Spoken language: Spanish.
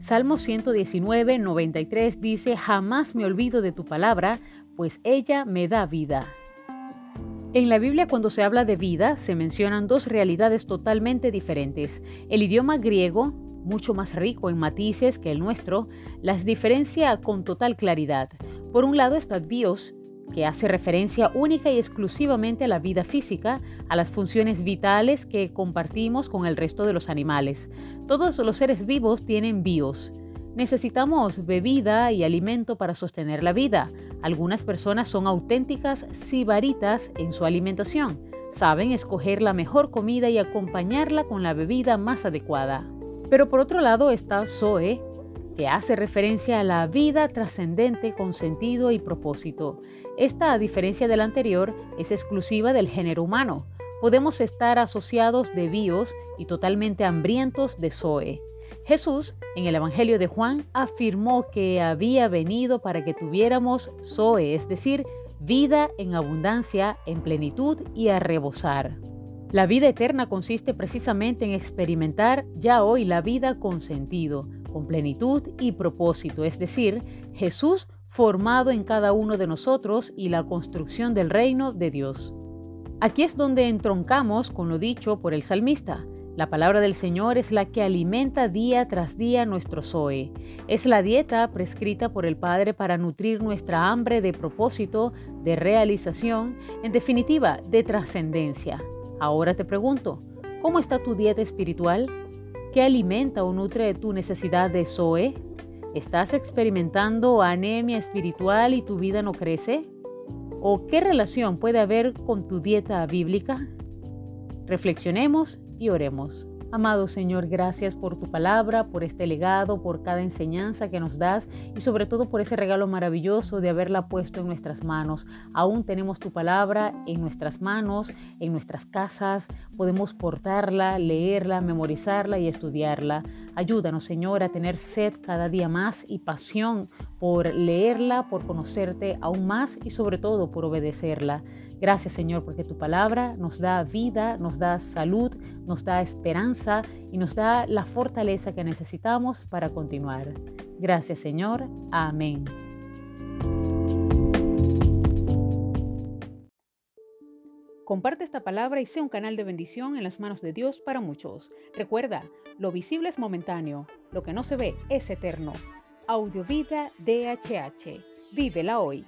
Salmo 119, 93 dice, Jamás me olvido de tu palabra, pues ella me da vida. En la Biblia cuando se habla de vida se mencionan dos realidades totalmente diferentes. El idioma griego, mucho más rico en matices que el nuestro, las diferencia con total claridad. Por un lado está bios, que hace referencia única y exclusivamente a la vida física, a las funciones vitales que compartimos con el resto de los animales. Todos los seres vivos tienen bios. Necesitamos bebida y alimento para sostener la vida. Algunas personas son auténticas sibaritas en su alimentación. Saben escoger la mejor comida y acompañarla con la bebida más adecuada. Pero por otro lado está Zoe, que hace referencia a la vida trascendente con sentido y propósito. Esta, a diferencia de la anterior, es exclusiva del género humano. Podemos estar asociados de bios y totalmente hambrientos de Zoe. Jesús, en el Evangelio de Juan, afirmó que había venido para que tuviéramos Zoe, es decir, vida en abundancia, en plenitud y a rebosar. La vida eterna consiste precisamente en experimentar ya hoy la vida con sentido, con plenitud y propósito, es decir, Jesús formado en cada uno de nosotros y la construcción del reino de Dios. Aquí es donde entroncamos con lo dicho por el salmista. La palabra del Señor es la que alimenta día tras día nuestro Zoe. Es la dieta prescrita por el Padre para nutrir nuestra hambre de propósito, de realización, en definitiva, de trascendencia. Ahora te pregunto, ¿cómo está tu dieta espiritual? ¿Qué alimenta o nutre tu necesidad de Zoe? ¿Estás experimentando anemia espiritual y tu vida no crece? ¿O qué relación puede haber con tu dieta bíblica? Reflexionemos y oremos. Amado Señor, gracias por tu palabra, por este legado, por cada enseñanza que nos das y sobre todo por ese regalo maravilloso de haberla puesto en nuestras manos. Aún tenemos tu palabra en nuestras manos, en nuestras casas, podemos portarla, leerla, memorizarla y estudiarla. Ayúdanos, Señor, a tener sed cada día más y pasión por leerla, por conocerte aún más y sobre todo por obedecerla. Gracias Señor porque tu palabra nos da vida, nos da salud, nos da esperanza y nos da la fortaleza que necesitamos para continuar. Gracias Señor. Amén. Comparte esta palabra y sea un canal de bendición en las manos de Dios para muchos. Recuerda, lo visible es momentáneo, lo que no se ve es eterno. Audiovida DHH. Vívela hoy.